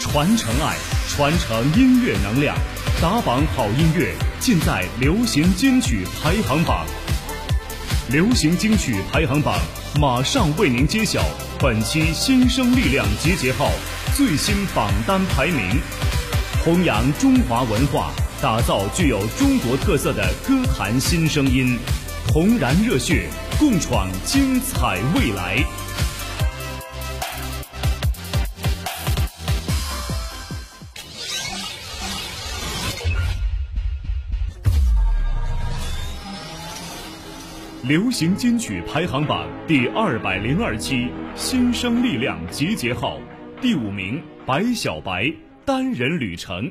传承爱，传承音乐能量，打榜好音乐尽在流行金曲排行榜。流行金曲排行榜马上为您揭晓本期新生力量集结号最新榜单排名。弘扬中华文化，打造具有中国特色的歌坛新声音，红燃热血，共创精彩未来。流行金曲排行榜第二百零二期新生力量集结号第五名白小白单人旅程。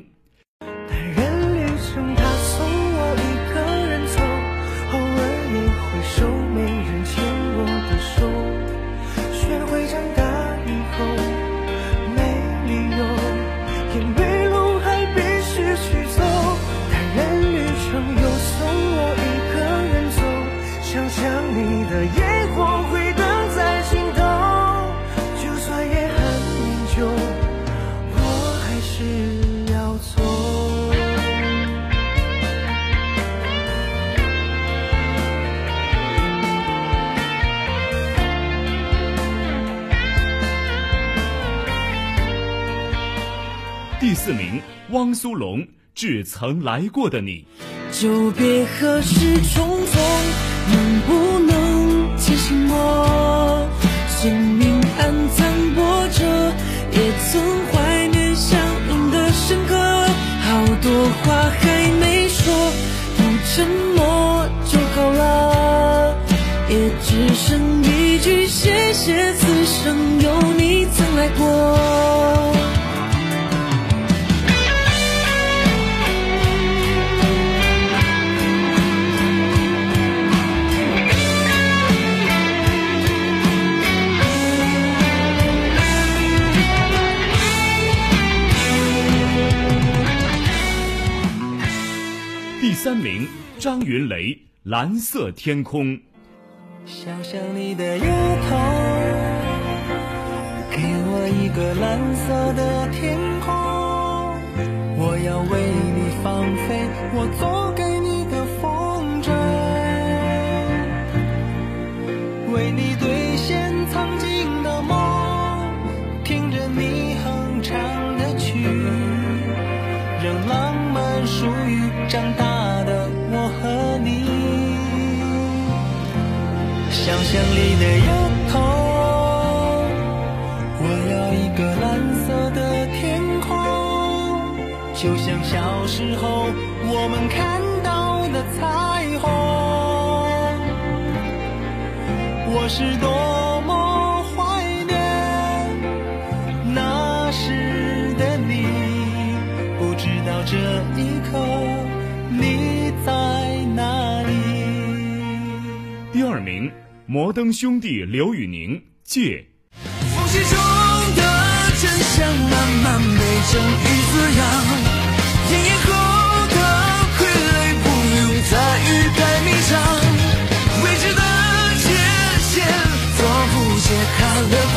四名，汪苏泷致曾来过的你。就别何时重逢，能不能提醒我？生命暗藏波折，也曾怀念相拥的深刻。好多话还没说，不沉默就好了。也只剩一句谢谢，此生有你曾来过。三名张云雷蓝色天空。想象你的额头给我一个蓝色的天空。我要为你放飞我做想象里的丫头，我要一个蓝色的天空，就像小时候我们看到的彩虹。我是多第二名。摩登兄弟刘宇宁借。缝隙中的真相慢慢被正义滋养，炎炎后的傀儡不用再欲盖弥彰，未知的界限仿佛揭开了封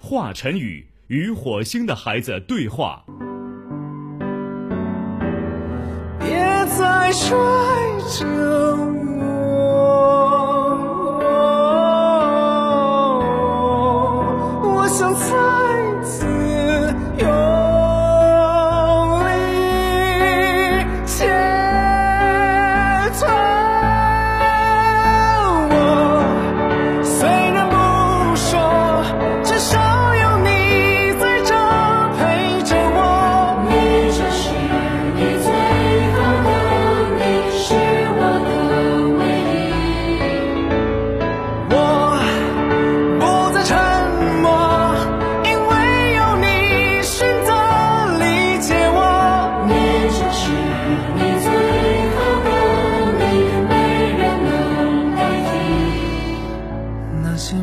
华晨宇与火星的孩子对话。别再拽着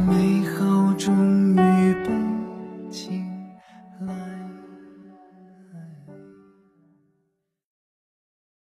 美好终于被